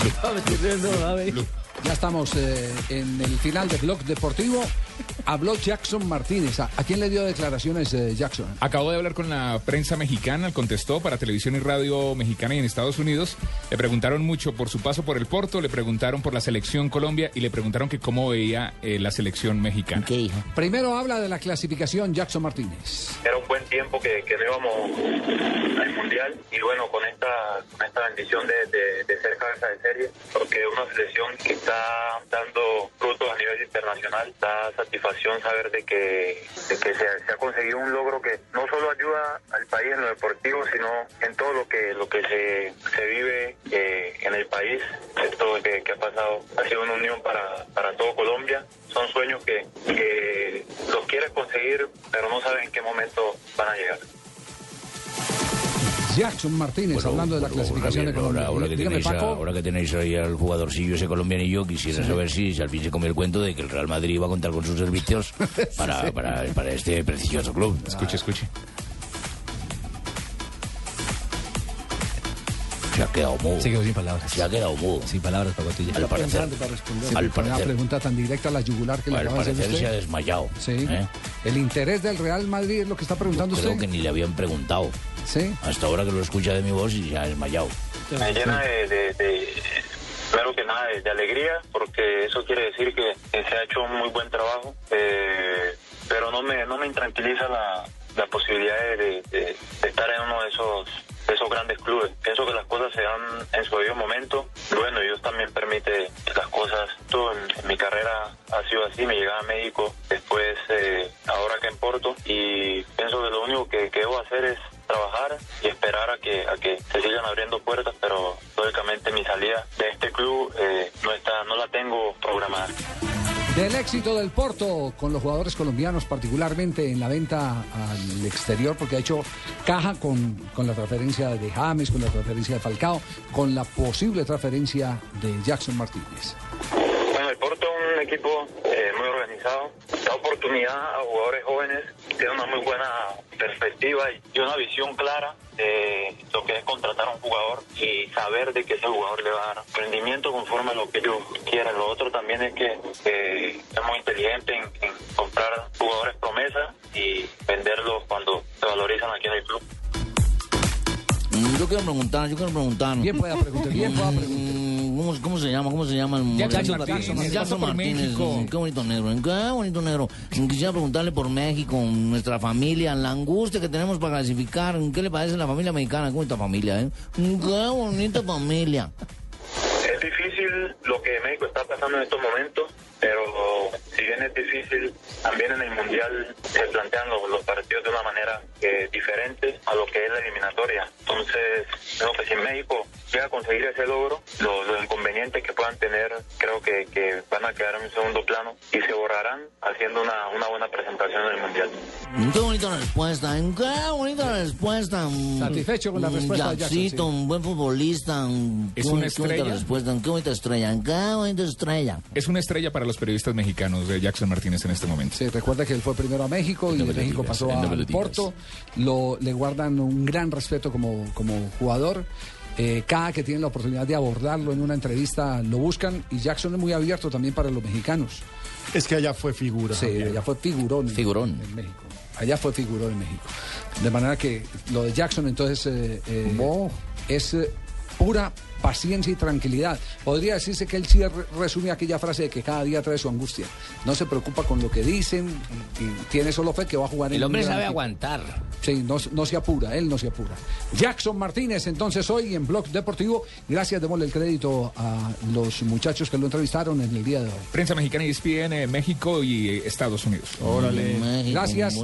Lo, lo, ya estamos eh, en el final de Blog Deportivo. Habló Jackson Martínez. ¿A, a quién le dio declaraciones eh, Jackson? Acabo de hablar con la prensa mexicana, contestó para televisión y radio mexicana y en Estados Unidos. Le preguntaron mucho por su paso por el Porto, le preguntaron por la selección Colombia y le preguntaron que cómo veía eh, la selección mexicana. ¿Qué dijo? Primero habla de la clasificación Jackson Martínez. Era un buen tiempo que, que no íbamos al Mundial y bueno, con esta, con esta bendición de, de- de ser cabeza de serie, porque es una selección que está dando frutos a nivel internacional, da satisfacción saber de que, se ha conseguido un logro que no solo ayuda al país en lo deportivo, sino en todo lo que, lo que se, se vive eh, en el país. Esto que, que ha pasado ha sido una unión para, para todo Colombia. Son sueños que, que los quieres conseguir, pero no sabes en qué momento van a llegar. Jackson Martínez Bueno, hablando de la bueno, clasificación de Colombia. Ahora, ahora que Dígame, tenéis ahora que tenéis ahí al jugadorcillo ese colombianillo, quisiera saber si, si al fin se comió el cuento de que el Real Madrid iba a contar con sus servicios para, para, para este prestigioso club. Escuche, escuche. Se ha quedado mudo. Se quedó sin palabras. Se ha quedado mudo. Sin palabras, Pacotilla. Al parecer, Pensando para responder. al Una parecer, pregunta tan directa a la yugular que le al acaba de hacer parecer se ha usted. desmayado. Sí. ¿eh? El interés del Real Madrid es lo que está preguntando Creo usted. que ni le habían preguntado. Sí. Hasta ahora que lo escucha de mi voz y se ha desmayado. Me llena de, de- de- primero que nada, de, de alegría, porque eso quiere decir que, que se ha hecho un muy buen trabajo, eh, pero no me, no me intranquiliza la, la posibilidad de, de- de- de estar en uno de esos, esos grandes clubes. Pienso que las cosas se dan en su debido momento. Bueno, Dios también permite las cosas. Todo en, mi carrera ha sido así, me llegaba a México, después eh, ahora que en Porto, y pienso que lo único que, que debo hacer es trabajar y esperar a que a que se sigan abriendo puertas pero lógicamente mi salida de este club eh, no está no la tengo programada Del éxito del Porto con los jugadores colombianos, particularmente en la venta al exterior, porque ha hecho caja con, con la transferencia de James, con la transferencia de Falcao, con la posible transferencia de Jackson Martínez. Porto es un equipo eh, muy organizado da oportunidad a jugadores jóvenes tiene una muy buena perspectiva y una visión clara de lo que es contratar a un jugador y saber de que ese jugador le va a dar rendimiento conforme a lo que ellos quieran. Lo otro también es que eh, es muy inteligente en, en comprar jugadores promesa y venderlos cuando se valorizan aquí en el club. Mm, Yo quiero preguntar, yo quiero preguntar. Bien pueda preguntar, bien pueda preguntar. ¿Cómo, cómo se llama? ¿Cómo se llama el Jackson moreno? Martínez. Jackson Martínez. México. Qué bonito negro. ¿eh? Qué bonito negro. Quisiera preguntarle por México, nuestra familia, la angustia que tenemos para clasificar. ¿Qué le parece la familia mexicana? Qué bonita familia, ¿eh? Qué bonita familia. Es difícil lo que México está pasando en estos momentos, pero si bien es difícil, también en el Mundial se plantean los, los partidos de una manera eh, diferente a lo que es la eliminatoria. Entonces, creo que si México llega a conseguir ese logro, los, los inconvenientes que puedan tener creo que, que van a quedar en un segundo plano y se borrarán haciendo una, una buena presentación en el Mundial. Qué bonita respuesta, ¿eh? Qué bonita respuesta. Satisfecho con la mm, respuesta de Jackson, sí. un buen futbolista. Es una bon- qué bonita estrella. respuesta, qué bonita estrella, qué bonita estrella. Es una estrella para los periodistas mexicanos de Jackson Martínez en este momento. Sí, recuerda que él fue primero a México y de México pasó a. Porto. Lo, le guardan un gran respeto como, como jugador. Eh, cada que tienen la oportunidad de abordarlo en una entrevista lo buscan y Jackson es muy abierto también para los mexicanos. Es que allá fue figura. Sí, Javier. allá fue figurón. en- Figurón. En, México. Allá fue figurón en México. De manera que lo de Jackson entonces eh, eh, es eh, pura paciencia y tranquilidad. Podría decirse que él sí re- resume aquella frase de que cada día trae su angustia. No se preocupa con lo que dicen y, tiene solo fe que va a jugar en El un hombre sabe equipo. aguantar. Sí, no, no se apura, él no se apura. Jackson Martínez, entonces hoy en Blog Deportivo. Gracias, démosle el crédito a los muchachos que lo entrevistaron en el día de hoy. Prensa mexicana y ESPN, eh, México y eh, Estados Unidos. México, Gracias.